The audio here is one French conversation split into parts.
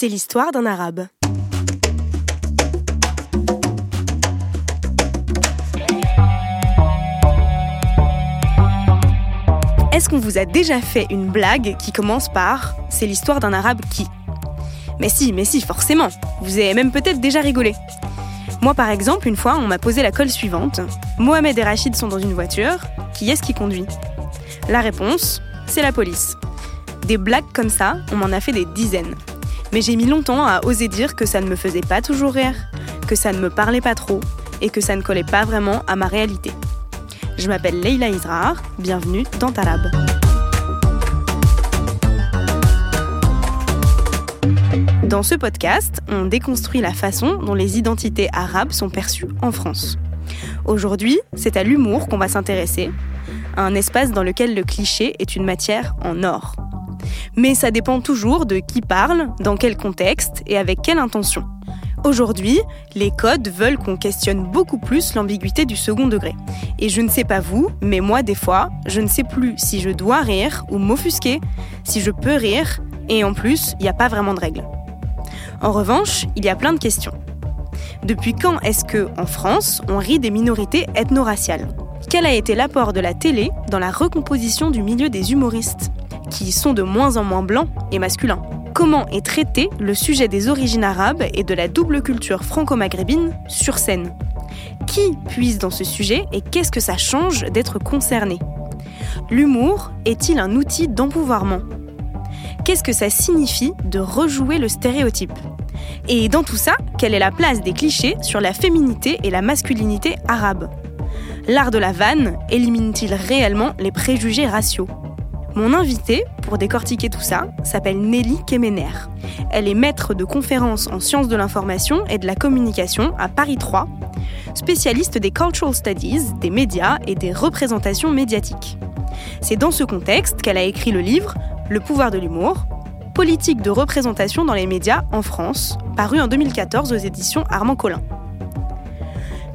C'est l'histoire d'un arabe. Est-ce qu'on vous a déjà fait une blague qui commence par C'est l'histoire d'un arabe qui Mais si, mais si, forcément. Vous avez même peut-être déjà rigolé. Moi, par exemple, une fois, on m'a posé la colle suivante. Mohamed et Rachid sont dans une voiture. Qui est-ce qui conduit? La réponse, c'est la police. Des blagues comme ça, on m'en a fait des dizaines. Mais j'ai mis longtemps à oser dire que ça ne me faisait pas toujours rire, que ça ne me parlait pas trop, et que ça ne collait pas vraiment à ma réalité. Je m'appelle Leila Israr, bienvenue dans Talab. Dans ce podcast, on déconstruit la façon dont les identités arabes sont perçues en France. Aujourd'hui, c'est à l'humour qu'on va s'intéresser, un espace dans lequel le cliché est une matière en or. Mais ça dépend toujours de qui parle, dans quel contexte et avec quelle intention. Aujourd'hui, les codes veulent qu'on questionne beaucoup plus l'ambiguïté du second degré. Et je ne sais pas vous, mais moi des fois, je ne sais plus si je dois rire ou m'offusquer, si je peux rire, et en plus, il n'y a pas vraiment de règles. En revanche, il y a plein de questions. Depuis quand est-ce que, en France, on rit des minorités ethno-raciales? Quel a été l'apport de la télé dans la recomposition du milieu des humoristes, qui sont de moins en moins blancs et masculins. Comment est traité le sujet des origines arabes et de la double culture franco-maghrébine sur scène Qui puise dans ce sujet et qu'est-ce que ça change d'être concerné L'humour est-il un outil d'empouvoirment Qu'est-ce que ça signifie de rejouer le stéréotype Et dans tout ça, quelle est la place des clichés sur la féminité et la masculinité arabe L'art de la vanne élimine-t-il réellement les préjugés raciaux mon invitée, pour décortiquer tout ça, s'appelle Nelly Kemener. Elle est maître de conférences en sciences de l'information et de la communication à Paris 3, spécialiste des cultural studies, des médias et des représentations médiatiques. C'est dans ce contexte qu'elle a écrit le livre Le pouvoir de l'humour, politique de représentation dans les médias en France, paru en 2014 aux éditions Armand Collin.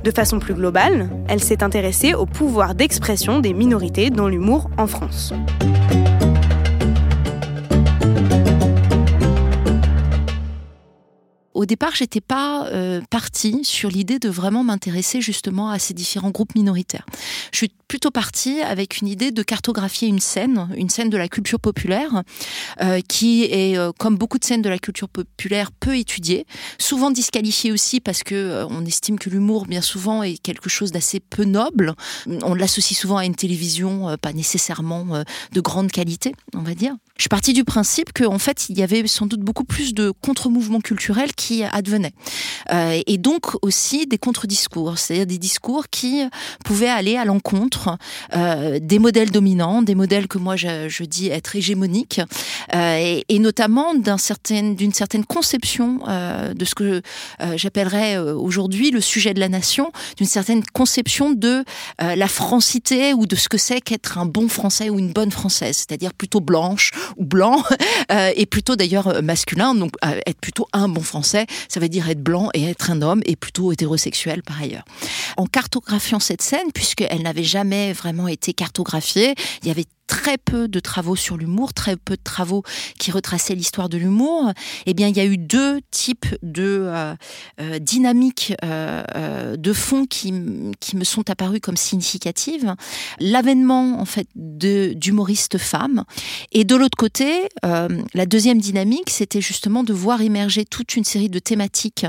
De façon plus globale, elle s'est intéressée au pouvoir d'expression des minorités dans l'humour en France. Au départ, j'étais pas euh, partie sur l'idée de vraiment m'intéresser justement à ces différents groupes minoritaires. Je suis plutôt partie avec une idée de cartographier une scène, une scène de la culture populaire, euh, qui est, euh, comme beaucoup de scènes de la culture populaire, peu étudiée, souvent disqualifiée aussi parce que on estime que l'humour, bien souvent, est quelque chose d'assez peu noble. On l'associe souvent à une télévision pas nécessairement de grande qualité, on va dire. Je suis partie du principe qu'en fait, il y avait sans doute beaucoup plus de contre-mouvements culturels qui advenaient. Euh, et donc aussi des contre-discours, c'est-à-dire des discours qui pouvaient aller à l'encontre euh, des modèles dominants, des modèles que moi je, je dis être hégémoniques, euh, et, et, notamment d'une certaine, certaine conception euh, de ce que euh, j'appellerais aujourd'hui le sujet de la nation, d'une certaine conception de la francité ou de ce que c'est qu'être un bon français ou une bonne française, c'est-à-dire plutôt blanche, ou blanc, euh, et plutôt d'ailleurs euh, masculin, donc euh, être plutôt un bon français, ça veut dire être blanc et être un homme, et plutôt hétérosexuel par ailleurs. En cartographiant cette scène, puisqu'elle n'avait jamais vraiment été cartographiée, il y avait très peu de travaux sur l'humour, très peu de travaux qui retraçaient l'histoire de l'humour, eh bien, il y a eu deux types de euh, euh, dynamiques euh, de fond qui, qui me sont apparues comme significatives. L'avènement, en fait, d'humoristes femmes. Et de l'autre côté, la deuxième dynamique, c'était justement de voir émerger toute une série de thématiques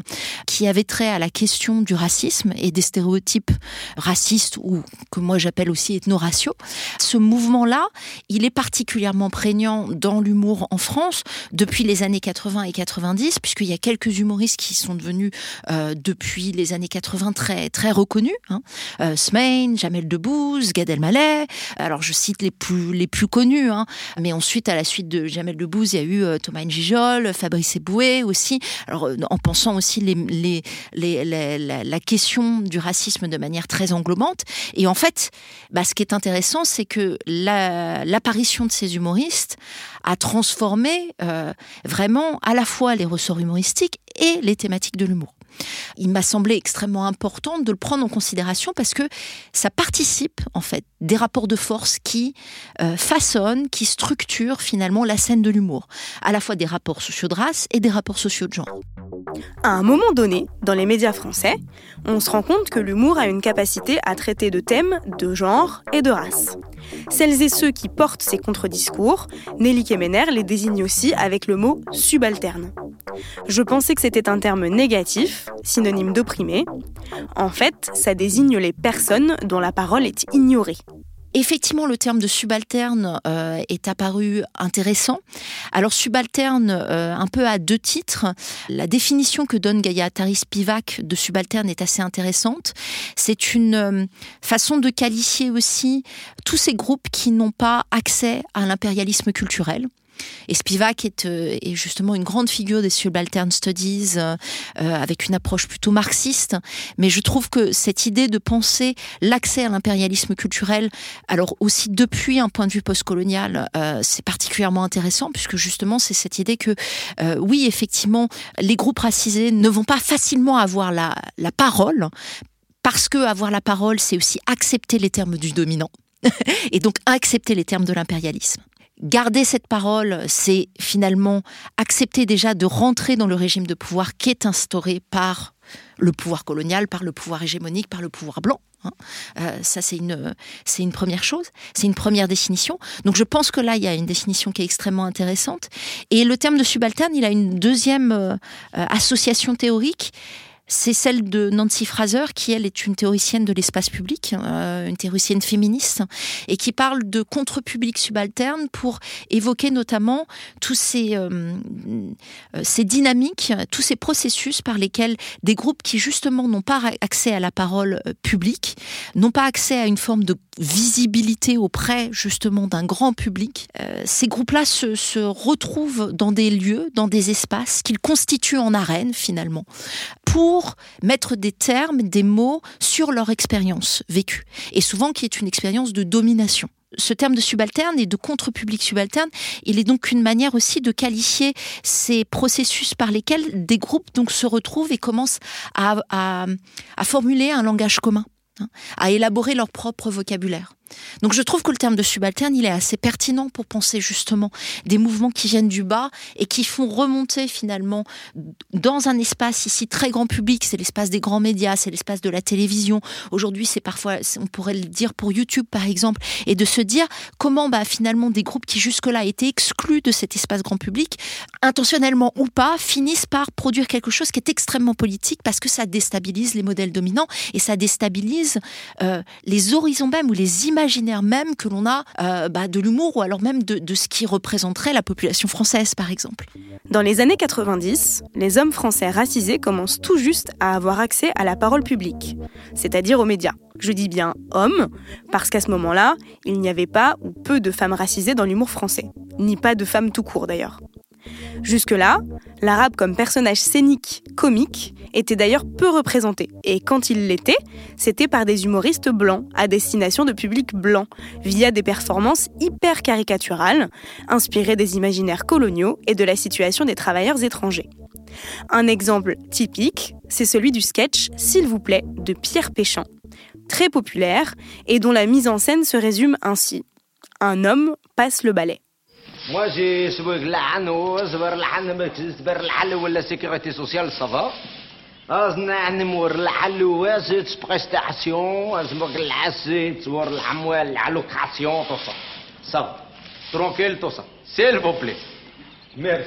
qui avaient trait à la question du racisme et des stéréotypes racistes ou que moi j'appelle aussi ethno-raciaux. Ce mouvement-là, il est particulièrement prégnant dans l'humour en France depuis les années 80 et 90, puisqu'il y a quelques humoristes qui sont devenus euh, depuis les années 80 très très reconnus. Hein. Euh, Smain, Jamel Debbouze, Gad Elmaleh. Alors je cite les plus les plus connus, hein. mais ensuite à la suite de Jamel Debbouze, il y a eu euh, Thomas Njijol, Fabrice Eboué aussi. Alors euh, en pensant aussi la, question du racisme de manière très englobante. Et en fait, bah, ce qui est intéressant, c'est que la euh, l'apparition de ces humoristes a transformé euh, vraiment à la fois les ressorts humoristiques et les thématiques de l'humour. Il m'a semblé extrêmement important de le prendre en considération parce que ça participe en fait des rapports de force qui euh, façonnent, qui structurent finalement la scène de l'humour, à la fois des rapports sociaux de race et des rapports sociaux de genre. À un moment donné, dans les médias français, on se rend compte que l'humour a une capacité à traiter de thèmes de genre et de race. Celles et ceux qui portent ces contre-discours, Nelly Kemener les désigne aussi avec le mot subalterne. Je pensais que c'était un terme négatif, synonyme d'opprimé. En fait, ça désigne les personnes dont la parole est ignorée. Effectivement, le terme de subalterne euh, est apparu intéressant. Alors subalterne, euh, un peu à deux titres. La définition que donne Gaïa Taris Spivak de subalterne est assez intéressante. C'est une euh, façon de qualifier aussi tous ces groupes qui n'ont pas accès à l'impérialisme culturel. Et Spivak est, euh, est, justement une grande figure des subaltern studies euh, euh, avec une approche plutôt marxiste. Mais je trouve que cette idée de penser l'accès à l'impérialisme culturel, alors aussi depuis un point de vue postcolonial, c'est particulièrement intéressant puisque justement c'est cette idée que oui, effectivement, les groupes racisés ne vont pas facilement avoir la, la parole parce que avoir la parole, c'est aussi accepter les termes du dominant et donc accepter les termes de l'impérialisme garder cette parole, c'est finalement accepter déjà de rentrer dans le régime de pouvoir qui est instauré par le pouvoir colonial, par le pouvoir hégémonique, par le pouvoir blanc. Hein. Euh, ça, c'est une, c'est une première chose, c'est une première définition. Donc, je pense que là, il y a une définition qui est extrêmement intéressante. Et le terme de subalterne, il a une deuxième euh, euh, association théorique c'est celle de Nancy Fraser, qui elle est une théoricienne de l'espace public, euh, une théoricienne féministe, et qui parle de contre-public subalterne pour évoquer notamment tous ces, euh, euh, ces dynamiques, tous ces processus par lesquels des groupes qui justement n'ont pas accès à la parole publique, n'ont pas accès à une forme de visibilité auprès justement d'un grand public, ces groupes-là se, se retrouvent dans des lieux, dans des espaces qu'ils constituent en arène finalement, pour mettre des termes, des mots sur leur expérience vécue, et souvent qui est une expérience de domination ce terme de subalterne et de contre-public subalterne, il est donc une manière aussi de qualifier ces processus par lesquels des groupes donc se retrouvent et commencent à, à formuler un langage commun, hein, à élaborer leur propre vocabulaire. Donc je trouve que le terme de subalterne, il est assez pertinent pour penser justement des mouvements qui viennent du bas et qui font remonter finalement dans un espace ici très grand public, c'est l'espace des grands médias, c'est l'espace de la télévision. Aujourd'hui, c'est parfois, on pourrait le dire pour YouTube par exemple, et de se dire comment bah, finalement des groupes qui jusque-là étaient exclus de cet espace grand public, intentionnellement ou pas, finissent par produire quelque chose qui est extrêmement politique parce que ça déstabilise les modèles dominants et ça déstabilise euh, les horizons même ou les images imaginaire même que l'on a euh, bah, de l'humour ou alors même de, ce qui représenterait la population française, par exemple. Dans les années 90, les hommes français racisés commencent tout juste à avoir accès à la parole publique, c'est-à-dire aux médias. Je dis bien hommes, parce qu'à ce moment-là, il n'y avait pas ou peu de femmes racisées dans l'humour français, ni pas de femmes tout court d'ailleurs. Jusque-là, l'arabe comme personnage scénique, comique, était d'ailleurs peu représenté. Et quand il l'était, c'était par des humoristes blancs, à destination de publics blancs, via des performances hyper caricaturales, inspirées des imaginaires coloniaux et de la situation des travailleurs étrangers. Un exemple typique, c'est celui du sketch S'il vous plaît de Pierre Péchamp, très populaire et dont la mise en scène se résume ainsi. Un homme passe le balai. Moi.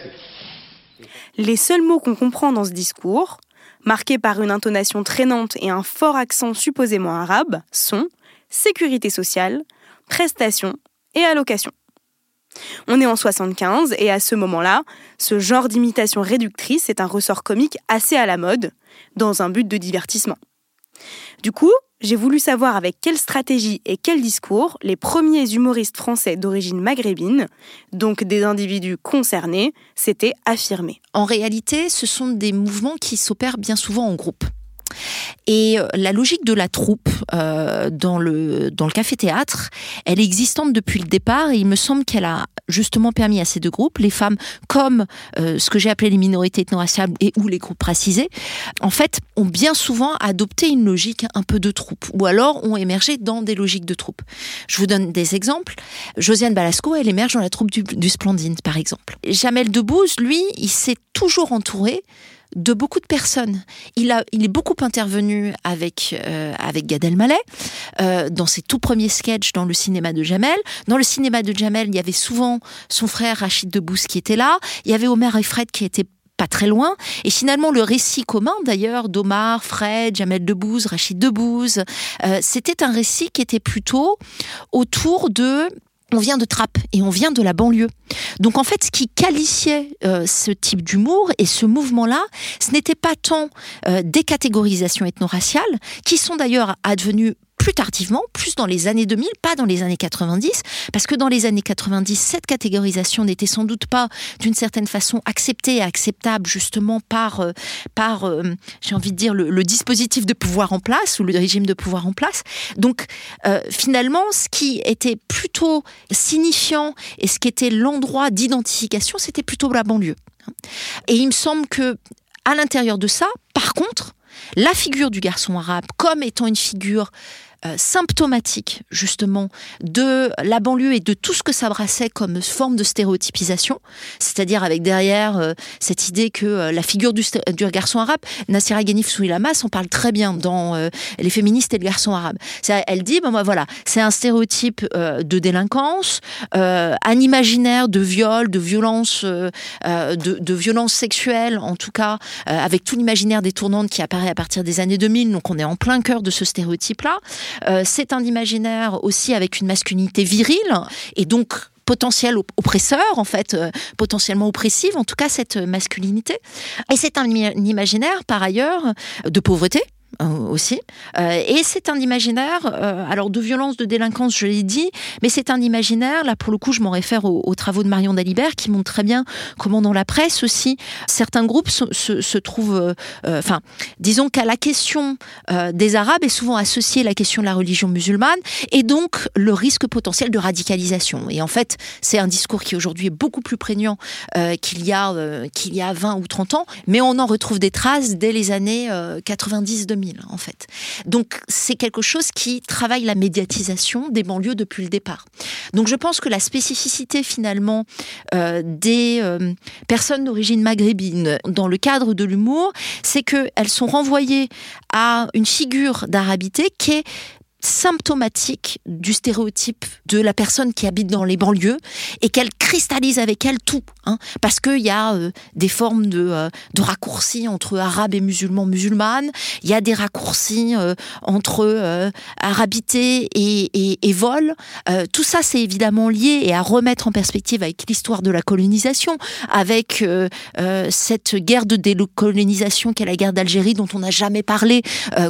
Les seuls mots qu'on comprend dans ce discours, marqués par une intonation traînante et un fort accent supposément arabe, sont sécurité sociale, prestations et allocation. On est en 75 et à ce moment-là, ce genre d'imitation réductrice est un ressort comique assez à la mode, dans un but de divertissement. Du coup, j'ai voulu savoir avec quelle stratégie et quel discours les premiers humoristes français d'origine maghrébine, donc des individus concernés, s'étaient affirmés. En réalité, ce sont des mouvements qui s'opèrent bien souvent en groupe. Et euh, la logique de la troupe euh, dans le dans le café-théâtre, elle est existante depuis le départ et il me semble qu'elle a justement permis à ces deux groupes, les femmes comme euh, ce que j'ai appelé les minorités ethno-raciales et ou les groupes racisés, en fait, ont bien souvent adopté une logique un peu de troupe ou alors ont émergé dans des logiques de troupe. Je vous donne des exemples. Josiane Balasco, elle émerge dans la troupe du, du Splendide, par exemple. Jamel Debbouze, lui, il s'est toujours entouré de beaucoup de personnes. Il, a, il est beaucoup intervenu avec, euh, avec Gad Elmaleh euh, dans ses tout premiers sketchs dans le cinéma de Jamel. Dans le cinéma de Jamel, il y avait souvent son frère Rachid Debouze qui était là. Il y avait Omer et Fred qui étaient pas très loin. Et finalement, le récit commun, d'ailleurs, d'Omar, Fred, Jamel Debbouze, Rachid Debouze, euh, c'était un récit qui était plutôt autour de on vient de Trappes et on vient de la banlieue. Donc en fait, ce qui qualifiait euh, ce type d'humour et ce mouvement-là, ce n'était pas tant euh, des catégorisations ethno-raciales, qui sont d'ailleurs advenues plus tardivement, plus dans les années 2000, pas dans les années 90, parce que dans les années 90, cette catégorisation n'était sans doute pas d'une certaine façon acceptée et acceptable justement par, euh, par euh, j'ai envie de dire, le, dispositif de pouvoir en place ou le régime de pouvoir en place. Donc euh, finalement, ce qui était plutôt signifiant et ce qui était l'endroit d'identification, c'était plutôt la banlieue. Et il me semble que à l'intérieur de ça, par contre, la figure du garçon arabe comme étant une figure euh, symptomatique justement de la banlieue et de tout ce que ça brassait comme forme de stéréotypisation, c'est-à-dire avec derrière euh, cette idée que euh, la figure du, du, garçon arabe, Nassira Ghanif Souilamas en parle très bien dans Les féministes et le garçon arabe. Elle dit, bah, voilà, c'est un stéréotype de délinquance, un imaginaire de viol, de violence, de, de violence sexuelle, en tout cas, avec tout l'imaginaire détournante qui apparaît à partir des années 2000, donc on est en plein cœur de ce stéréotype-là. Euh, c'est un imaginaire aussi avec une masculinité virile et donc potentiel oppresseur, en fait, euh, potentiellement oppressive, en tout cas cette masculinité. Et c'est un imaginaire, par ailleurs, de pauvreté, aussi. Euh, et c'est un imaginaire, euh, alors de violence, de délinquance, je l'ai dit, mais c'est un imaginaire, là pour le coup je m'en réfère aux, travaux de Marion Dalibert, qui montrent très bien comment dans la presse aussi, certains groupes se, trouvent, enfin, disons qu'à la question des Arabes est souvent associée la question de la religion musulmane, et donc le risque potentiel de radicalisation. Et en fait, c'est un discours qui aujourd'hui est beaucoup plus prégnant qu'il y, qu'il y a 20 ou 30 ans, mais on en retrouve des traces dès les années 90-2000 en fait. Donc c'est quelque chose qui travaille la médiatisation des banlieues depuis le départ. Donc je pense que la spécificité finalement euh, des euh, personnes d'origine maghrébine dans le cadre de l'humour, c'est qu'elles sont renvoyées à une figure d'arabité qui est symptomatique du stéréotype de la personne qui habite dans les banlieues et qu'elle cristallise avec elle tout. Hein, parce qu'il y a euh, des formes de, euh, de raccourcis entre arabes et musulmans, musulmanes. Il y a des raccourcis euh, entre arabité et, et, vol. tout ça, c'est évidemment lié et à remettre en perspective avec l'histoire de la colonisation, avec cette guerre de décolonisation qu'est la guerre d'Algérie dont on n'a jamais parlé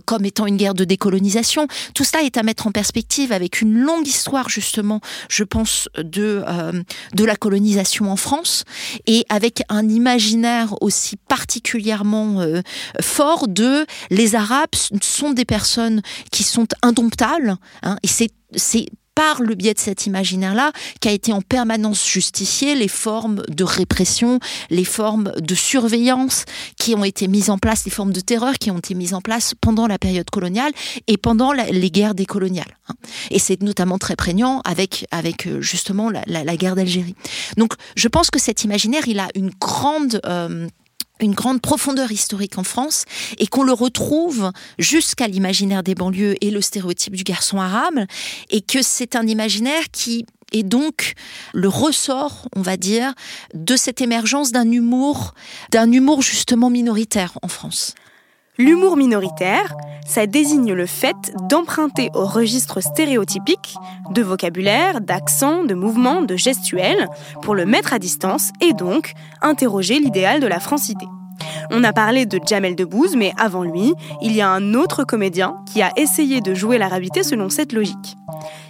comme étant une guerre de décolonisation. Tout ça est à mettre en perspective avec une longue histoire justement, je pense, de, euh, de la colonisation en France et avec un imaginaire aussi particulièrement euh, fort de les Arabes sont des personnes qui sont indomptables hein, et c'est par le biais de cet imaginaire-là qu'a été en permanence justifié les formes de répression, les formes de surveillance qui ont été mises en place, les formes de terreur qui ont été mises en place pendant la période coloniale et pendant les guerres décoloniales. Hein. Et c'est notamment très prégnant avec, avec euh, justement la, guerre d'Algérie. Donc je pense que cet imaginaire, il a une grande... Euh, une grande profondeur historique en France et qu'on le retrouve jusqu'à l'imaginaire des banlieues et le stéréotype du garçon arabe et que c'est un imaginaire qui est donc le ressort, on va dire, de cette émergence d'un humour, d'un humour justement minoritaire en France. L'humour minoritaire, ça désigne le fait d'emprunter au registre stéréotypique de vocabulaire, d'accent, de mouvement, de gestuel pour le mettre à distance et donc interroger l'idéal de la francité. On a parlé de Jamel Debbouze, mais avant lui, il y a un autre comédien qui a essayé de jouer l'arabité selon cette logique.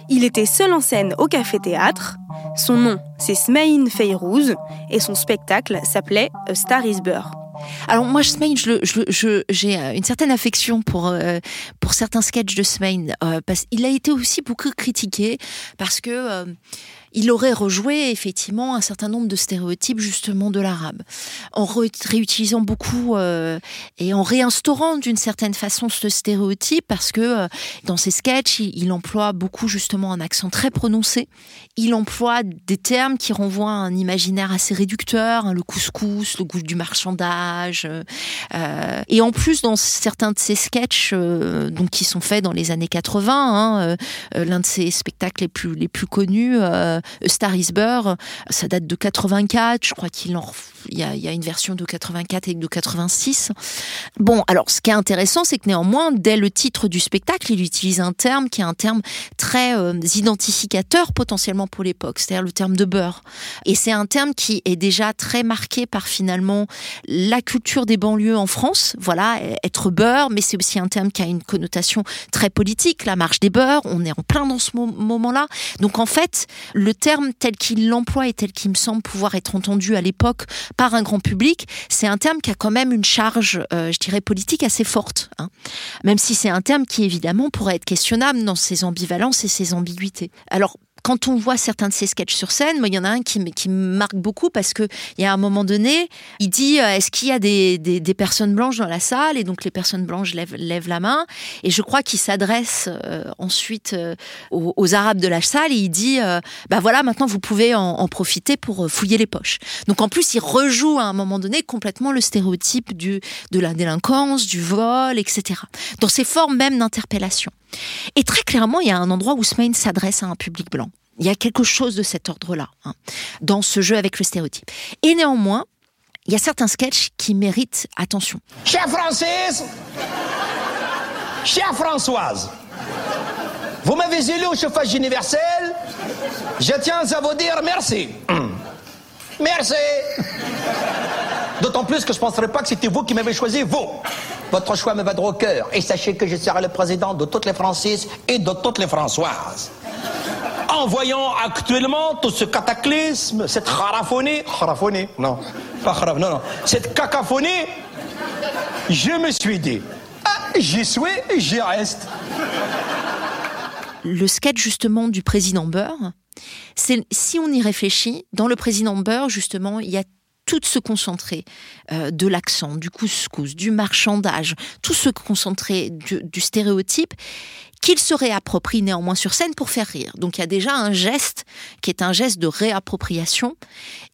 Il était seul en scène au café-théâtre. Son nom, c'est Smaïn Feyrouz, et son spectacle s'appelait A Star is Burr. Alors moi, Smain, j'ai une certaine affection pour euh, pour certains sketchs de Smain euh, parce qu'il a été aussi beaucoup critiqué parce que euh, il aurait rejoué effectivement un certain nombre de stéréotypes justement de l'arabe, en réutilisant beaucoup euh, et en réinstaurant d'une certaine façon ce stéréotype parce que euh, dans ses sketchs, il, emploie beaucoup justement un accent très prononcé. Il emploie des termes qui renvoient à un imaginaire assez réducteur, hein, le couscous, le goût du marchandage. Euh, et en plus, dans certains de ses sketchs, donc qui sont faits dans les années 80, hein, l'un de ses spectacles les plus les plus connus. Euh, Star is Burr, ça date de 84, je crois qu'il y, a, a une version de 84 et de 86. Bon, alors ce qui est intéressant, c'est que néanmoins, dès le titre du spectacle, il utilise un terme qui est un terme très euh, identificateur potentiellement pour l'époque, c'est-à-dire le terme de beurre. Et c'est un terme qui est déjà très marqué par finalement la culture des banlieues en France. Voilà, être beurre, mais c'est aussi un terme qui a une connotation très politique, la marche des beurs. On est en plein dans ce moment-là. Donc en fait, le terme tel qu'il l'emploie et tel qu'il me semble pouvoir être entendu à l'époque par un grand public, c'est un terme qui a quand même une charge, euh, je dirais, politique assez forte. Hein. Même si c'est un terme qui, évidemment, pourrait être questionnable dans ses ambivalences et ses ambiguïtés. Alors, quand on voit certains de ses sketchs sur scène, moi, il y en a un qui, qui me marque beaucoup parce que il y a un moment donné, il dit euh, est-ce qu'il y a des, des, des, personnes blanches dans la salle? Et donc les personnes blanches lèvent, lèvent la main. Et je crois qu'il s'adresse euh, ensuite euh, aux, aux, Arabes de la salle et il dit bah voilà, maintenant vous pouvez en, en, profiter pour fouiller les poches. Donc en plus, il rejoue à un moment donné complètement le stéréotype du, de la délinquance, du vol, etc. Dans ses formes même d'interpellation. Et très clairement, il y a un endroit où Smain s'adresse à un public blanc. Il y a quelque chose de cet ordre-là, hein, dans ce jeu avec le stéréotype. Et néanmoins, il y a certains sketchs qui méritent attention. Chère Francis, chère Françoise, vous m'avez élu au chauffage universel, je tiens à vous dire merci. Merci. D'autant plus que je ne penserais pas que c'était vous qui m'avez choisi, vous. Votre choix me va droit au cœur. Et sachez que je serai le président de toutes les Francis et de toutes les Françoises. En voyant actuellement tout ce cataclysme, cette haraphonie, haraphonie, non, pas haraphonie, non, non, cette cacophonie, je me suis dit, ah, j'y suis, j'y reste. Le sketch justement du président Beurre, c'est si on y réfléchit, dans le président Beurre justement, il y a tout se concentrer euh, de l'accent, du couscous, du marchandage, tout se concentrer du, du stéréotype qu'il se réapproprie néanmoins sur scène pour faire rire. Donc il y a déjà un geste qui est un geste de réappropriation.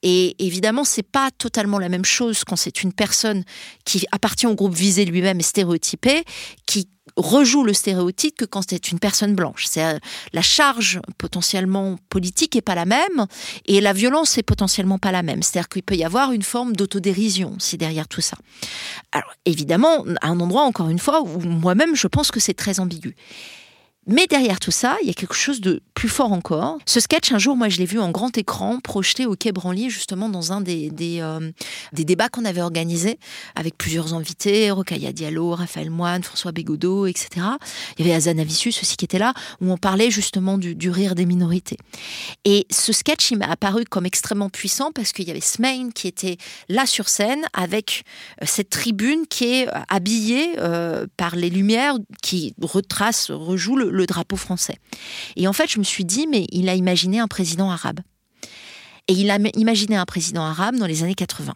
Et évidemment, c'est pas totalement la même chose quand c'est une personne qui appartient au groupe visé lui-même et stéréotypé, qui rejoue le stéréotype que quand c'est une personne blanche. C'est euh, la charge potentiellement politique est pas la même et la violence est potentiellement pas la même. C'est-à-dire qu'il peut y avoir une forme d'autodérision si derrière tout ça. Alors évidemment, à un endroit encore une fois où moi-même je pense que c'est très ambigu. Mais derrière tout ça, il y a quelque chose de plus fort encore. Ce sketch, un jour, moi, je l'ai vu en grand écran, projeté au Quai Branly, justement, dans un des, des, euh, débats qu'on avait organisés avec plusieurs invités, Rocaille Diallo, Raphaël Moine, François Bégodeau, etc. Il y avait Azanavicius aussi qui était là, où on parlait justement du, rire des minorités. Et ce sketch, il m'a apparu comme extrêmement puissant parce qu'il y avait Smain qui était là sur scène avec euh, cette tribune qui est euh, habillée par les lumières qui retracent, rejouent le, le drapeau français. Et en fait, je me suis dit, mais il a imaginé un président arabe. Et il a imaginé un président arabe dans les années 80.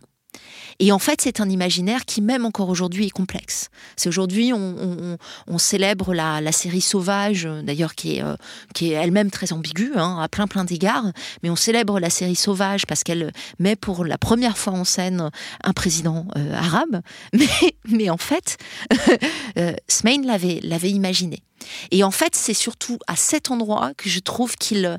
Et en fait, c'est un imaginaire qui, même encore aujourd'hui, est complexe. C'est aujourd'hui, on, célèbre la, série Sauvage, d'ailleurs, qui est, euh, est elle-même très ambiguë, hein, à plein plein d'égards, mais on célèbre la série Sauvage parce qu'elle met pour la première fois en scène un président euh, arabe. Mais, mais en fait, euh, Smain l'avait imaginé. Et en fait, c'est surtout à cet endroit que je trouve qu'il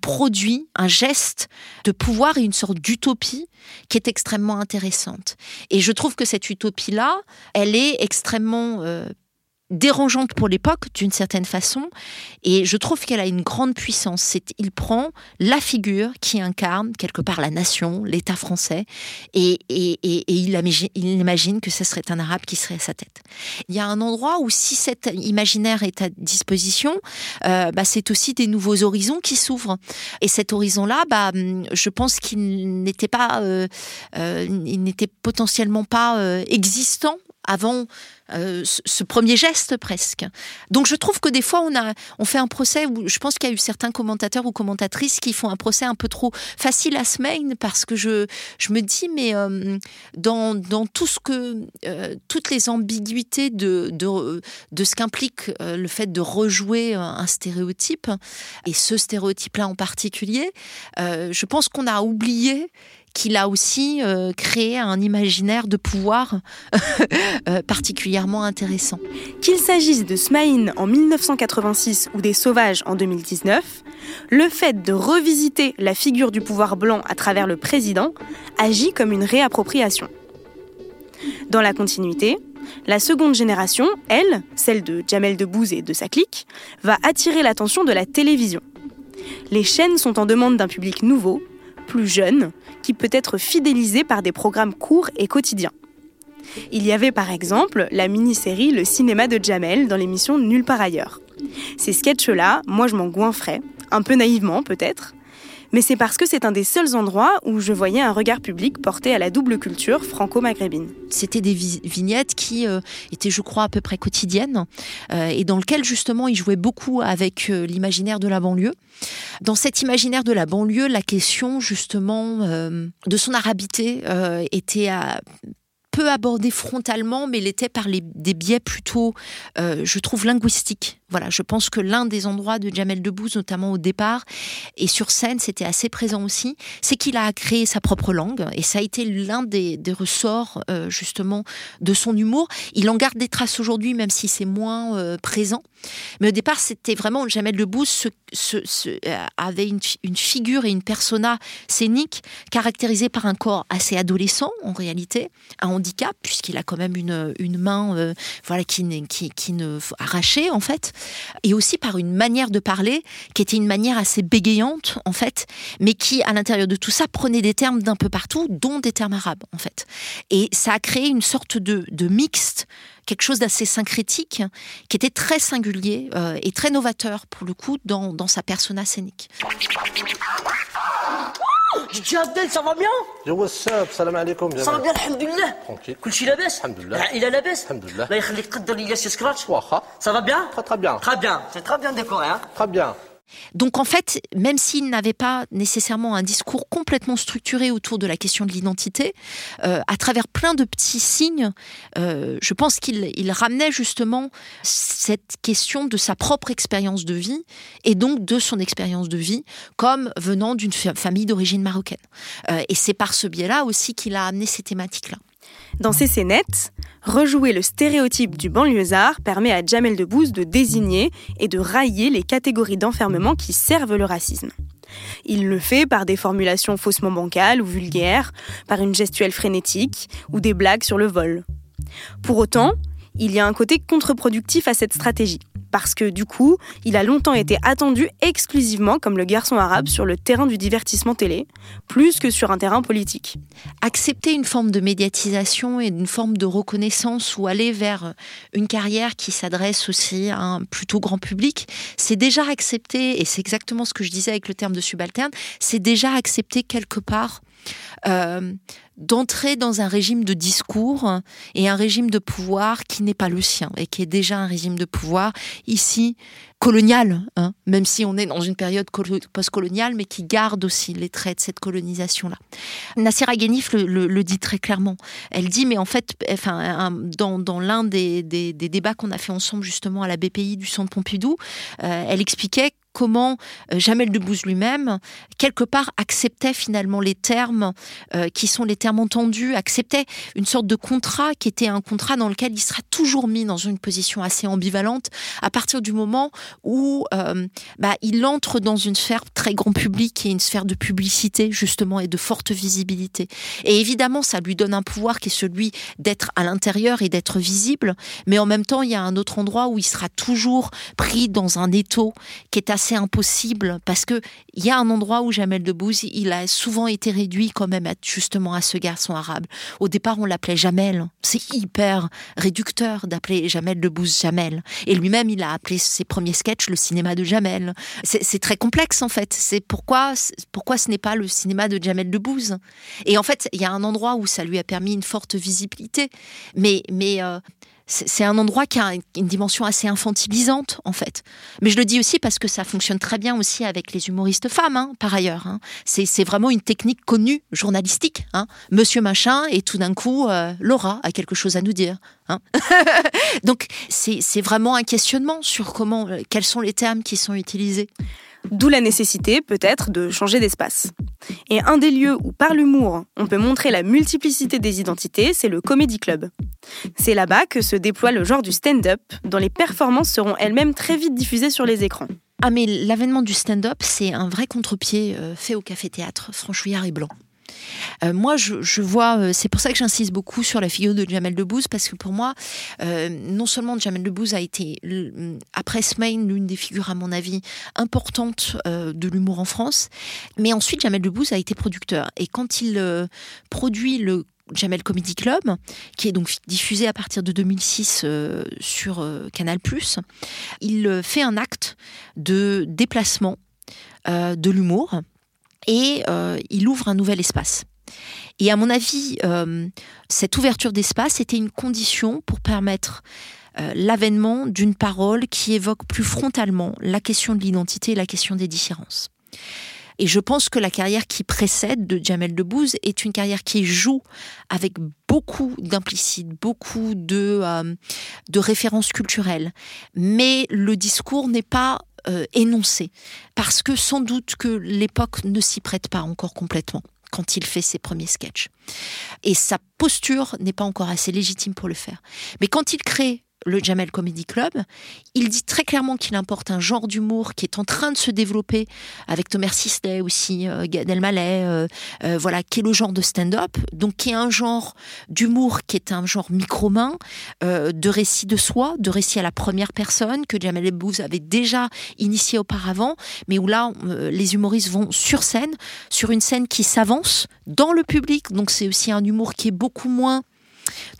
produit un geste de pouvoir et une sorte d'utopie qui est extrêmement intéressante. Et je trouve que cette utopie-là, elle est extrêmement euh, dérangeante pour l'époque d'une certaine façon. Et je trouve qu'elle a une grande puissance. Il prend la figure qui incarne quelque part la nation l'État français et, il, imagine, que ce serait un arabe qui serait à sa tête. Il y a un endroit où si cet imaginaire est à disposition euh, bah, c'est aussi des nouveaux horizons qui s'ouvrent. Et cet horizon là bah, je pense qu'il n'était pas euh, euh, il n'était potentiellement pas existant avant euh, ce premier geste presque. Donc je trouve que des fois on a on fait un procès où je pense qu'il y a eu certains commentateurs ou commentatrices qui font un procès un peu trop facile à semaine parce que je je me dis mais euh, dans, dans tout ce que euh, toutes les ambiguïtés de de, de ce qu'implique le fait de rejouer un stéréotype et ce stéréotype là en particulier, je pense qu'on a oublié qu'il a aussi euh, créé un imaginaire de pouvoir euh, particulièrement intéressant. Qu'il s'agisse de Smaïn en 1986 ou des Sauvages en 2019, le fait de revisiter la figure du pouvoir blanc à travers le président agit comme une réappropriation. Dans la continuité, la seconde génération, elle, celle de Jamel Debbouze et de sa clique, va attirer l'attention de la télévision. Les chaînes sont en demande d'un public nouveau, plus jeune, qui peut être fidélisé par des programmes courts et quotidiens. Il y avait par exemple la mini-série Le cinéma de Jamel dans l'émission Nulle part ailleurs. Ces sketchs-là, moi je m'en goinfrais, un peu naïvement peut-être, mais c'est parce que c'est un des seuls endroits où je voyais un regard public porté à la double culture franco-maghrébine. C'était des vignettes qui euh, étaient, je crois, à peu près quotidiennes euh, et dans lesquelles justement il jouait beaucoup avec euh, l'imaginaire de la banlieue. Dans cet imaginaire de la banlieue, la question justement de son arabité était peu abordée frontalement, mais l'était par des biais plutôt, je trouve, linguistiques. Voilà, je pense que l'un des endroits de Jamel Debbouze, notamment au départ, et sur scène, c'était assez présent aussi, c'est qu'il a créé sa propre langue, et ça a été l'un des, ressorts, euh, justement, de son humour. Il en garde des traces aujourd'hui, même si c'est moins euh, présent. Mais au départ, c'était vraiment, Jamel Debbouze euh, avait une, figure et une persona scénique caractérisée par un corps assez adolescent, en réalité, un handicap, puisqu'il a quand même une, une main voilà, qui, qui, qui ne arrachée, en fait et aussi par une manière de parler qui était une manière assez bégayante en fait, mais qui à l'intérieur de tout ça prenait des termes d'un peu partout, dont des termes arabes en fait. Et ça a créé une sorte de, de mixte quelque chose d'assez syncrétique, qui était très singulier euh, et très novateur pour le coup dans, dans sa persona scénique. جابدين سافا بيان جوا الساب السلام عليكم صافا بيان الحمد لله ترونكيل كلشي لاباس الحمد لله العائله لاباس الحمد لله الله يخليك قدر لي سي سكراتش واخا سافا بيان تري تري بيان تري بيان تري بيان ديكوري تري بيان Donc en fait, même s'il n'avait pas nécessairement un discours complètement structuré autour de la question de l'identité, euh, à travers plein de petits signes, euh, je pense qu'il il ramenait justement cette question de sa propre expérience de vie et donc de son expérience de vie comme venant d'une famille d'origine marocaine. Euh, et c'est par ce biais-là aussi qu'il a amené ces thématiques-là. Dans ces scénettes, rejouer le stéréotype du banlieusard permet à Jamel Debbouze de désigner et de railler les catégories d'enfermement qui servent le racisme. Il le fait par des formulations faussement bancales ou vulgaires, par une gestuelle frénétique ou des blagues sur le vol. Pour autant, il y a un côté contre-productif à cette stratégie parce que du coup, il a longtemps été attendu exclusivement comme le garçon arabe sur le terrain du divertissement télé, plus que sur un terrain politique. Accepter une forme de médiatisation et une forme de reconnaissance ou aller vers une carrière qui s'adresse aussi à un plutôt grand public, c'est déjà accepter, et c'est exactement ce que je disais avec le terme de subalterne, c'est déjà accepter quelque part euh, d'entrer dans un régime de discours et un régime de pouvoir qui n'est pas le sien et qui est déjà un régime de pouvoir ici colonial, hein, même si on est dans une période postcoloniale, mais qui garde aussi les traits de cette colonisation-là. Nassira Ghenif le, dit très clairement. Elle dit, mais en fait, enfin, dans, dans l'un des, des, débats qu'on a fait ensemble justement à la BPI du Centre Pompidou, euh, elle expliquait comment euh, Jamel Debbouze lui-même, quelque part, acceptait finalement les termes euh, qui sont les termes entendus, acceptait une sorte de contrat qui était un contrat dans lequel il sera toujours mis dans une position assez ambivalente à partir du moment où euh, bah, il entre dans une sphère très grand public et une sphère de publicité justement et de forte visibilité. Et évidemment, ça lui donne un pouvoir qui est celui d'être à l'intérieur et d'être visible, mais en même temps, il y a un autre endroit où il sera toujours pris dans un étau qui est assez impossible parce que il y a un endroit où Jamel Debbouze, il a souvent été réduit quand même à, justement à ce garçon arabe. Au départ, on l'appelait Jamel. C'est hyper réducteur d'appeler Jamel Debbouze Jamel. Et lui-même, il a appelé ses premiers sketchs le cinéma de Jamel. C'est très complexe en fait. C'est pourquoi, pourquoi ce n'est pas le cinéma de Jamel Debbouze? Et en fait, il y a un endroit où ça lui a permis une forte visibilité. Mais, mais euh, c'est un endroit qui a une dimension assez infantilisante en fait. Mais je le dis aussi parce que ça fonctionne très bien aussi avec les humoristes femmes, hein, par ailleurs. Hein. C'est vraiment une technique connue, journalistique. Hein. Monsieur machin et tout d'un coup, euh, Laura a quelque chose à nous dire. Donc c'est vraiment un questionnement sur comment, euh, quels sont les termes qui sont utilisés. D'où la nécessité, peut-être, de changer d'espace. Et un des lieux où, par l'humour, on peut montrer la multiplicité des identités, c'est le Comedy Club. C'est là-bas que se déploie le genre du stand-up, dont les performances seront elles-mêmes très vite diffusées sur les écrans. Ah mais l'avènement du stand-up, c'est un vrai contre-pied euh, fait au café-théâtre franchouillard et blanc. Euh, moi, je, vois, euh, c'est pour ça que j'insiste beaucoup sur la figure de Jamel Debbouze, parce que pour moi, euh, non seulement Jamel Debbouze a été, après Smain, l'une des figures, à mon avis, importantes de l'humour en France, mais ensuite, Jamel Debbouze a été producteur. Et quand il produit le Jamel Comedy Club, qui est donc diffusé à partir de 2006 sur Canal+. Il fait un acte de déplacement de l'humour et euh, il ouvre un nouvel espace. Et à mon avis, euh, cette ouverture d'espace était une condition pour permettre euh, l'avènement d'une parole qui évoque plus frontalement la question de l'identité et la question des différences. Et je pense que la carrière qui précède de Jamel Debbouze est une carrière qui joue avec beaucoup d'implicites, beaucoup de références culturelles. Mais le discours n'est pas euh, énoncé, parce que sans doute que l'époque ne s'y prête pas encore complètement quand il fait ses premiers sketchs. Et sa posture n'est pas encore assez légitime pour le faire. Mais quand il crée le Jamel Comedy Club, il dit très clairement qu'il importe un genre d'humour qui est en train de se développer avec Thomas Sisley aussi, euh, Gad Elmaleh, euh, euh, voilà, qui est le genre de stand-up, donc qui est un genre d'humour qui est un genre micro-main, de récit de soi, de récit à la première personne que Jamel Debbouze avait déjà initié auparavant, mais où là les humoristes vont sur scène, sur une scène qui s'avance dans le public, donc c'est aussi un humour qui est beaucoup moins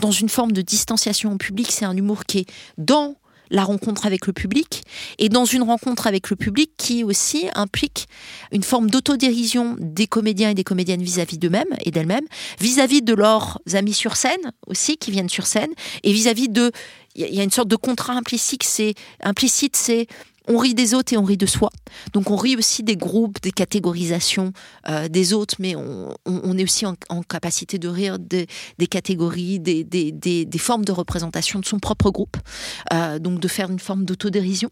dans une forme de distanciation au public. C'est un humour qui est dans la rencontre avec le public et dans une rencontre avec le public qui aussi implique une forme d'autodérision des comédiens et des comédiennes vis-à-vis d'eux-mêmes et d'elles-mêmes, vis-à-vis de leurs amis sur scène aussi qui viennent sur scène et vis-à-vis de il y a une sorte de contrat implicite c'est implicite c'est on rit des autres et on rit de soi. Donc on rit aussi des groupes, des catégorisations euh, des autres, mais on, est aussi en, capacité de rire des, catégories, des, formes de représentation de son propre groupe, euh, donc de faire une forme d'autodérision.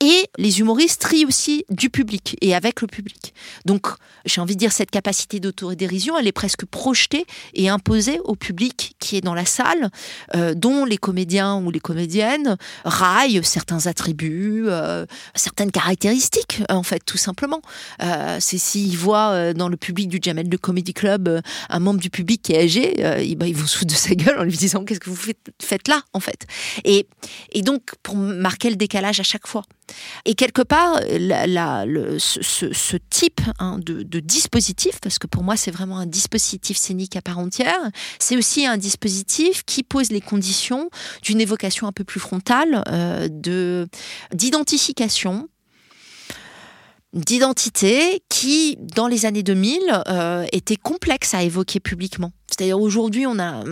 Et les humoristes rient aussi du public et avec le public. Donc j'ai envie de dire cette capacité d'autodérision, elle est presque projetée et imposée au public qui est dans la salle, euh, dont les comédiens ou les comédiennes raillent certains attributs. Euh, certaines caractéristiques, en fait, tout simplement. Euh, c'est s'ils voient euh, dans le public du Jamel de Comedy Club un membre du public qui est âgé, ils, bah, ils vont se de sa gueule en lui disant qu'est-ce que vous faites, là, en fait? Et, et donc, pour marquer le décalage à chaque Et quelque part, ce, type hein, de, dispositif, parce que pour moi c'est vraiment un dispositif scénique à part entière, c'est aussi un dispositif qui pose les conditions d'une évocation un peu plus frontale, euh, de d'identification d'identité qui, dans les années 2000, euh, était complexe à évoquer publiquement. C'est-à-dire aujourd'hui, on a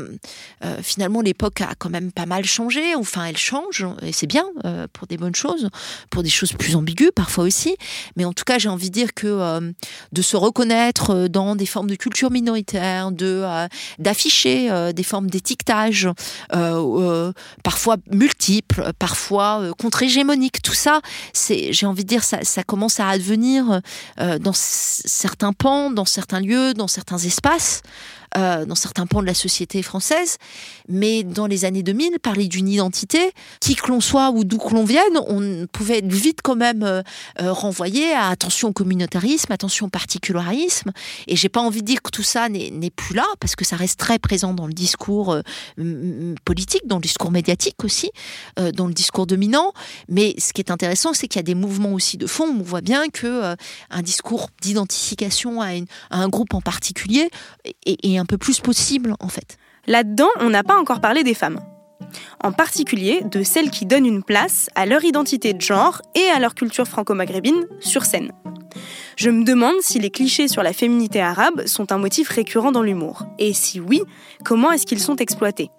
euh, finalement l'époque a quand même pas mal changé. Enfin, elle change et c'est bien euh, pour des bonnes choses, pour des choses plus ambiguës parfois aussi. Mais en tout cas, j'ai envie de dire que euh, de se reconnaître dans des formes de culture minoritaire, de d'afficher des formes d'étiquetage, parfois multiples, parfois contre-hégémoniques. Tout ça, c'est, j'ai envie de dire, ça, ça commence à advenir dans certains pans, dans certains lieux, dans certains espaces. Euh, dans certains pans de la société française. Mais dans les années 2000, parler d'une identité, qui que l'on soit ou d'où que l'on vienne, on pouvait être vite quand même euh, euh, renvoyé à attention au communautarisme, attention au particularisme. Et j'ai pas envie de dire que tout ça n'est plus là, parce que ça reste très présent dans le discours politique, dans le discours médiatique aussi, dans le discours dominant. Mais ce qui est intéressant, c'est qu'il y a des mouvements aussi de fond. On voit bien que un discours d'identification à, un groupe en particulier est, un peu plus possible en fait. Là-dedans, on n'a pas encore parlé des femmes. En particulier de celles qui donnent une place à leur identité de genre et à leur culture franco-maghrébine sur scène. Je me demande si les clichés sur la féminité arabe sont un motif récurrent dans l'humour. Et si oui, comment est-ce qu'ils sont exploités?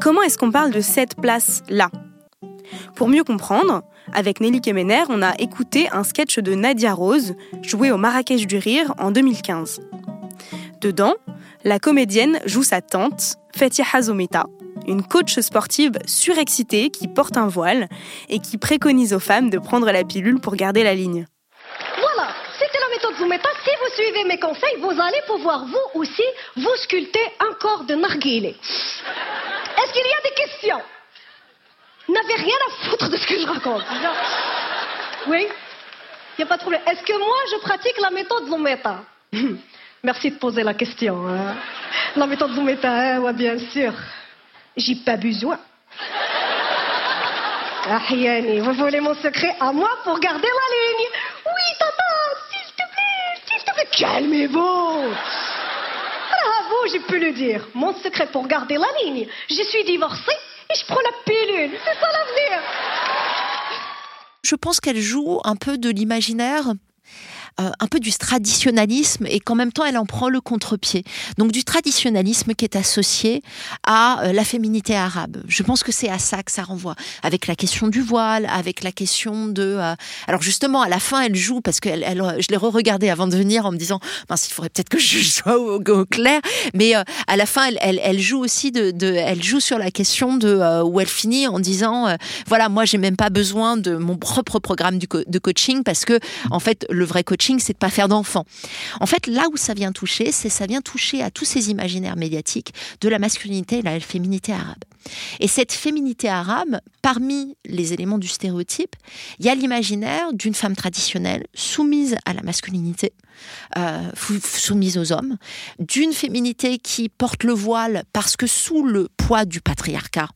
Comment est-ce qu'on parle de cette place-là? Pour mieux comprendre, avec Nelly Kemener, on a écouté un sketch de Nadia Rose, joué au Marrakech du Rire en 2015. Dedans, la comédienne joue sa tante, Fatiha Zometa, une coach sportive surexcitée qui porte un voile et qui préconise aux femmes de prendre la pilule pour garder la ligne. Voilà, c'était la méthode Zometa. Si vous suivez mes conseils, vous allez pouvoir vous aussi vous sculpter un corps de narguilé. Est-ce qu'il y a des questions? N'avez rien à foutre de ce que je raconte. Oui? Il n'y a pas de problème. Est-ce que moi, je pratique la méthode Zometa Merci de poser la question. La méthode Zoumeta, hein, ouais, bien sûr. J'ai pas besoin. Ah, vous voulez mon secret à moi pour garder la ligne? Oui, tata, s'il te plaît, s'il te plaît, calmez-vous. Vous, j'ai pu le dire. Mon secret pour garder la ligne, je suis divorcée et je prends la pilule. C'est ça l'avenir. Je pense qu'elle joue un peu de l'imaginaire euh, un peu du traditionnalisme et qu'en même temps elle en prend le contre-pied. Donc du traditionnalisme qui est associé à euh, la féminité arabe. Je pense que c'est à ça que ça renvoie, avec la question du voile, avec la question de. Euh, alors justement à la fin elle joue parce que elle, je l'ai re-regardé avant de venir en me disant mince il faudrait peut-être que je sois au, clair, mais à la fin elle, elle, joue aussi de, de, elle joue sur la question de où elle finit en disant voilà moi j'ai même pas besoin de mon propre programme de coaching parce que en fait le vrai coaching c'est de pas faire d'enfants. En fait, là où ça vient toucher, c'est ça vient toucher à tous ces imaginaires médiatiques de la masculinité et la féminité arabe. Et cette féminité arabe, parmi les éléments du stéréotype, il y a l'imaginaire d'une femme traditionnelle soumise à la masculinité, euh, soumise aux hommes, d'une féminité qui porte le voile parce que sous le poids du patriarcat.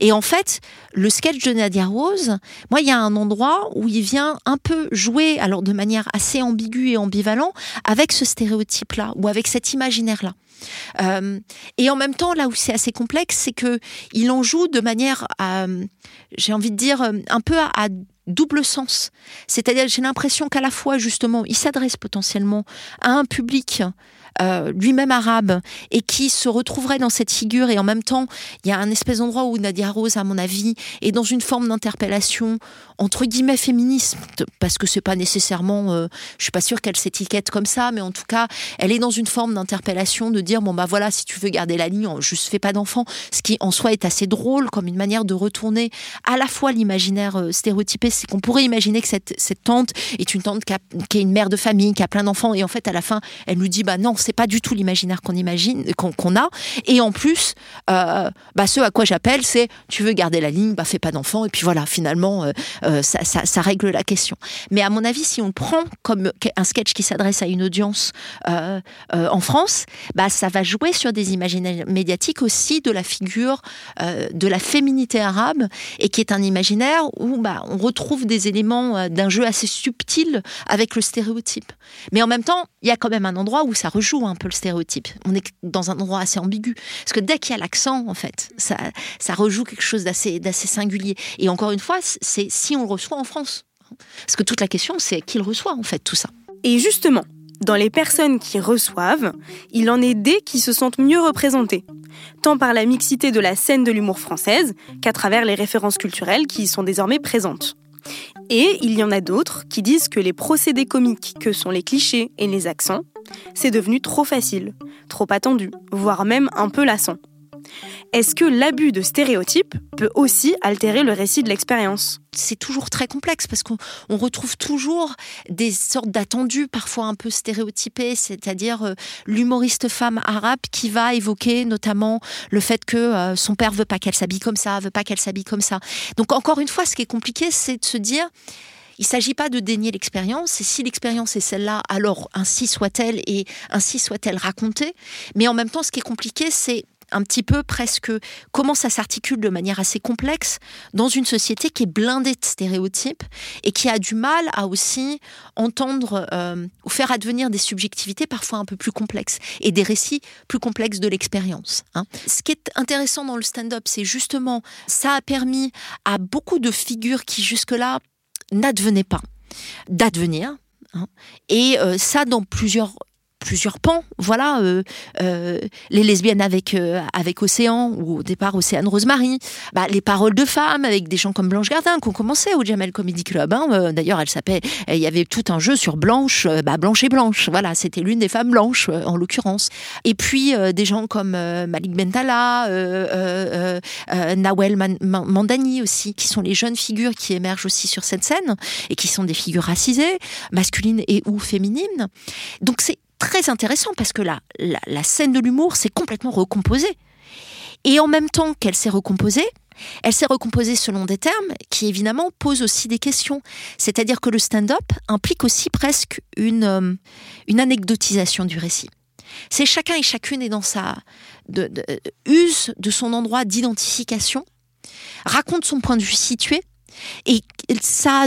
Et en fait, le sketch de Nadia Rose, moi, il y a un endroit où il vient un peu jouer, alors de manière assez ambiguë et ambivalente, avec ce stéréotype-là ou avec cet imaginaire-là. Euh, et en même temps, là où c'est assez complexe, c'est que il en joue de manière, j'ai envie de dire, un peu à double sens. C'est-à-dire, j'ai l'impression qu'à la fois, justement, il s'adresse potentiellement à un public euh, lui-même arabe et qui se retrouverait dans cette figure et en même temps il y a un espèce d'endroit où Nadia Rose à mon avis est dans une forme d'interpellation entre guillemets féministe parce que c'est pas nécessairement euh, je suis pas sûre qu'elle s'étiquette comme ça mais en tout cas elle est dans une forme d'interpellation de dire bon bah voilà si tu veux garder la ligne juste fais pas d'enfant ce qui en soi est assez drôle comme une manière de retourner à la fois l'imaginaire euh, stéréotypé c'est qu'on pourrait imaginer que cette, cette tante est une tante qui, qui est une mère de famille qui a plein d'enfants et en fait à la fin elle nous dit bah non c'est pas du tout l'imaginaire qu'on imagine, qu'on a. Et en plus, euh, bah, ce à quoi j'appelle, c'est tu veux garder la ligne, bah fais pas d'enfant. Et puis voilà, finalement, euh, euh, ça, ça, règle la question. Mais à mon avis, si on prend comme un sketch qui s'adresse à une audience en France, bah ça va jouer sur des imaginaires médiatiques aussi de la figure de la féminité arabe et qui est un imaginaire où bah, on retrouve des éléments d'un jeu assez subtil avec le stéréotype. Mais en même temps, il y a quand même un endroit où ça rejoue un peu le stéréotype. On est dans un endroit assez ambigu. Parce que dès qu'il y a l'accent, en fait, ça, ça rejoue quelque chose d'assez, singulier. Et encore une fois, c'est si on reçoit en France. Parce que toute la question, c'est qui le reçoit, en fait, tout ça. Et justement, dans les personnes qui reçoivent, il en est des qui se sentent mieux représentées, tant par la mixité de la scène de l'humour française qu'à travers les références culturelles qui y sont désormais présentes. Et il y en a d'autres qui disent que les procédés comiques que sont les clichés et les accents, c'est devenu trop facile, trop attendu, voire même un peu lassant. Est-ce que l'abus de stéréotypes peut aussi altérer le récit de l'expérience? C'est toujours très complexe parce qu'on retrouve toujours des sortes d'attendus parfois un peu stéréotypés, c'est-à-dire euh, l'humoriste femme arabe qui va évoquer notamment le fait que euh, son père veut pas qu'elle s'habille comme ça, veut pas qu'elle s'habille comme ça. Donc encore une fois, ce qui est compliqué, c'est de se dire il ne s'agit pas de dénier l'expérience, et si l'expérience est celle-là, alors ainsi soit-elle, et ainsi soit-elle racontée. Mais en même temps, ce qui est compliqué, c'est un petit peu presque comment ça s'articule de manière assez complexe dans une société qui est blindée de stéréotypes et qui a du mal à aussi entendre euh, ou faire advenir des subjectivités parfois un peu plus complexes et des récits plus complexes de l'expérience. Hein. Ce qui est intéressant dans le stand-up, c'est justement ça a permis à beaucoup de figures qui jusque-là n'advenaient pas d'advenir. Hein. et euh, ça dans plusieurs plusieurs pans. Voilà, euh, euh, les lesbiennes avec euh, avec Océan ou au départ Océane Rosemary, bah, les paroles de femmes avec des gens comme Blanche Gardin qui ont commencé au Jamel Comedy Club. Hein. D'ailleurs, elle s'appelait, il y avait tout un jeu sur Blanche, bah, Blanche et Blanche. Voilà, c'était l'une des femmes blanches en l'occurrence. Et puis des gens comme Malik Bentala, Nawel Mandani aussi, qui sont les jeunes figures qui émergent aussi sur cette scène et qui sont des figures racisées, masculines et ou féminines. Donc c'est très intéressant parce que la, la, scène de l'humour s'est complètement recomposée. Et en même temps qu'elle s'est recomposée, elle s'est recomposée selon des termes qui évidemment posent aussi des questions. C'est-à-dire que le stand-up implique aussi presque une, euh, anecdotisation du récit. C'est chacun et chacune est dans sa use de son endroit d'identification, raconte son point de vue situé, et ça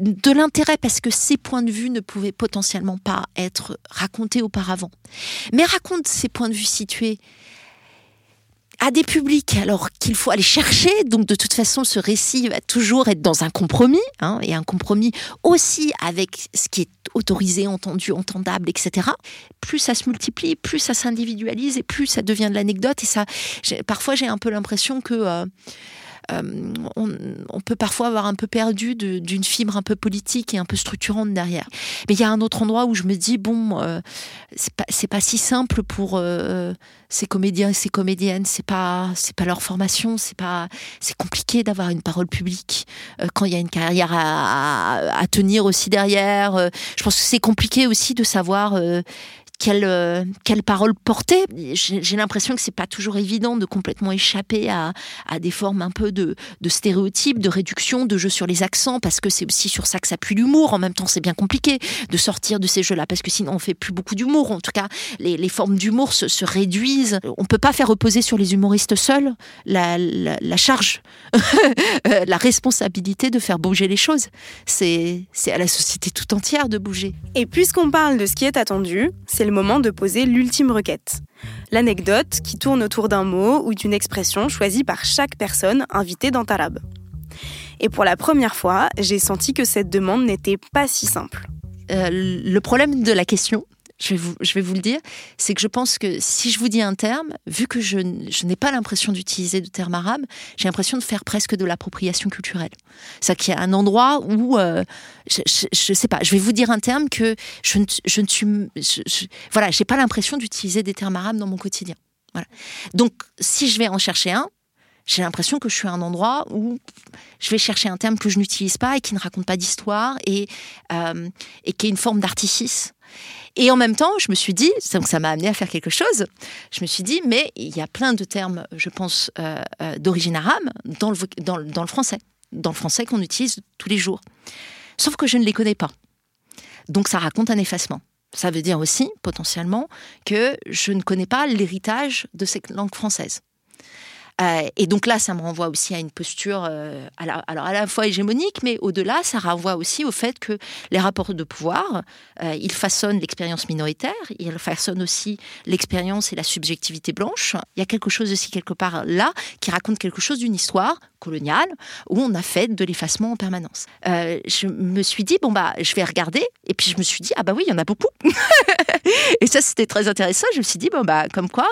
de l'intérêt parce que ces points de vue ne pouvaient potentiellement pas être racontés auparavant. Mais raconte ces points de vue situés à des publics alors qu'il faut aller chercher. Donc de toute façon, ce récit va toujours être dans un compromis, hein, et un compromis aussi avec ce qui est autorisé, entendu, entendable, etc. Plus ça se multiplie, plus ça s'individualise et plus ça devient de l'anecdote. Et ça, parfois j'ai un peu l'impression que euh, euh, on, peut parfois avoir un peu perdu d'une fibre un peu politique et un peu structurante derrière. Mais il y a un autre endroit où je me dis bon, euh, c'est pas, si simple pour euh, ces comédiens et ces comédiennes. C'est pas pas leur formation. C'est pas c'est compliqué d'avoir une parole publique quand il y a une carrière à tenir aussi derrière. je pense que c'est compliqué aussi de savoir quelle, euh, quelle parole porter. J'ai l'impression que c'est pas toujours évident de complètement échapper à, à des formes un peu de, de, stéréotypes, de réduction, de jeux sur les accents, parce que c'est aussi sur ça que s'appuie l'humour. En même temps, c'est bien compliqué de sortir de ces jeux-là, parce que sinon on fait plus beaucoup d'humour. En tout cas, les, les formes d'humour se, se, réduisent. On peut pas faire reposer sur les humoristes seuls la, la, charge, la responsabilité de faire bouger les choses. C'est à la société tout entière de bouger. Et puisqu'on parle de ce qui est attendu, c'est le moment de poser l'ultime requête. L'anecdote qui tourne autour d'un mot ou d'une expression choisie par chaque personne invitée dans Tarab. Et pour la première fois, j'ai senti que cette demande n'était pas si simple. Euh, le problème de la question, je vais, vous, je vais vous le dire, c'est que je pense que si je vous dis un terme, vu que je, je n'ai pas l'impression d'utiliser de terme arabe, j'ai l'impression de faire presque de l'appropriation culturelle. C'est qu'il y a un endroit où, euh, je, je, sais pas, je vais vous dire un terme que je ne, je ne suis, je, voilà, j'ai pas l'impression d'utiliser des termes arabes dans mon quotidien. Voilà. Donc, si je vais en chercher un, j'ai l'impression que je suis à un endroit où je vais chercher un terme que je n'utilise pas et qui ne raconte pas d'histoire et, euh, et qui est une forme d'artifice. Et en même temps, je me suis dit, donc ça m'a amené à faire quelque chose. Je me suis dit, mais il y a plein de termes, je pense, euh, euh, d'origine arabe dans le, dans, dans le français, dans le français qu'on utilise tous les jours. Sauf que je ne les connais pas. Donc ça raconte un effacement. Ça veut dire aussi, potentiellement, que je ne connais pas l'héritage de cette langue française. Euh, et donc là, ça me renvoie aussi à une posture, euh, à la, alors à la fois hégémonique, mais au-delà, ça renvoie aussi au fait que les rapports de pouvoir, euh, ils façonnent l'expérience minoritaire, ils façonnent aussi l'expérience et la subjectivité blanche. Il y a quelque chose aussi quelque part là qui raconte quelque chose d'une histoire coloniale où on a fait de l'effacement en permanence. Je me suis dit bon bah je vais regarder et puis je me suis dit ah bah oui il y en a beaucoup et ça c'était très intéressant. Je me suis dit bon bah comme quoi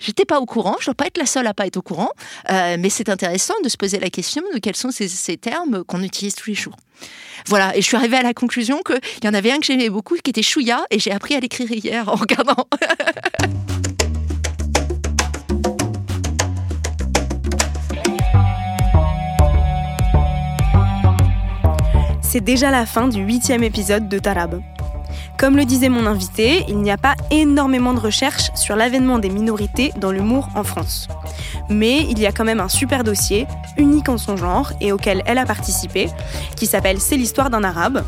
j'étais pas au courant, je dois pas être la seule à pas être au courant, euh, mais c'est intéressant de se poser la question de quels sont ces, termes qu'on utilise tous les jours. Voilà, et je suis arrivée à la conclusion qu'il y en avait un que j'aimais beaucoup, qui était Chouya, et j'ai appris à l'écrire hier en regardant. C'est déjà la fin du huitième épisode de Tarab. Comme le disait mon invité, il n'y a pas énormément de recherches sur l'avènement des minorités dans l'humour en France. Mais il y a quand même un super dossier, unique en son genre et auquel elle a participé, qui s'appelle C'est l'histoire d'un arabe.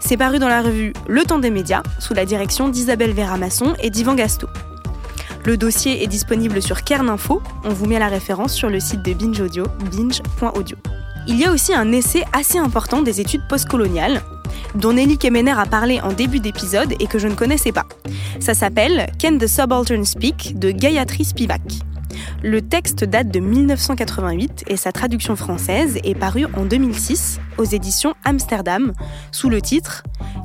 C'est paru dans la revue Le Temps des médias, sous la direction d'Isabelle Vera-Masson et d'Ivan Gasto. Le dossier est disponible sur Kern Info, on vous met la référence sur le site de Binge Audio, binge.audio. Il y a aussi un essai assez important des études postcoloniales, dont Nelly Kemener a parlé en début d'épisode et que je ne connaissais pas. Ça s'appelle Can the Subaltern Speak de Gayatri Spivak. Le texte date de 1988 et sa traduction française est parue en 2006 aux éditions Amsterdam sous le titre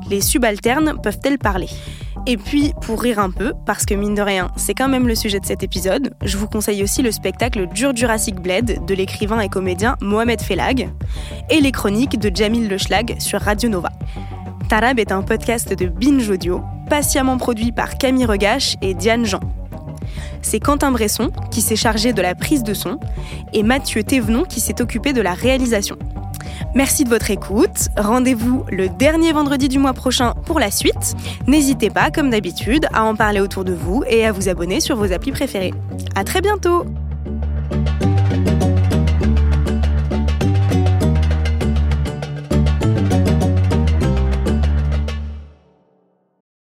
Les subalternes peuvent-elles parler? Et puis, pour rire un peu, parce que mine de rien, c'est quand même le sujet de cet épisode, je vous conseille aussi le spectacle Dur Jurassic Blade de l'écrivain et comédien Mohamed Felag et les chroniques de Jamil Schlag sur Radio Nova. Tarab est un podcast de Binge Audio, patiemment produit par Camille Regache et Diane Jean. C'est Quentin Bresson qui s'est chargé de la prise de son et Mathieu Thévenon qui s'est occupé de la réalisation. Merci de votre écoute. Rendez-vous le dernier vendredi du mois prochain pour la suite. N'hésitez pas, comme d'habitude, à en parler autour de vous et à vous abonner sur vos applis préférés. À très bientôt!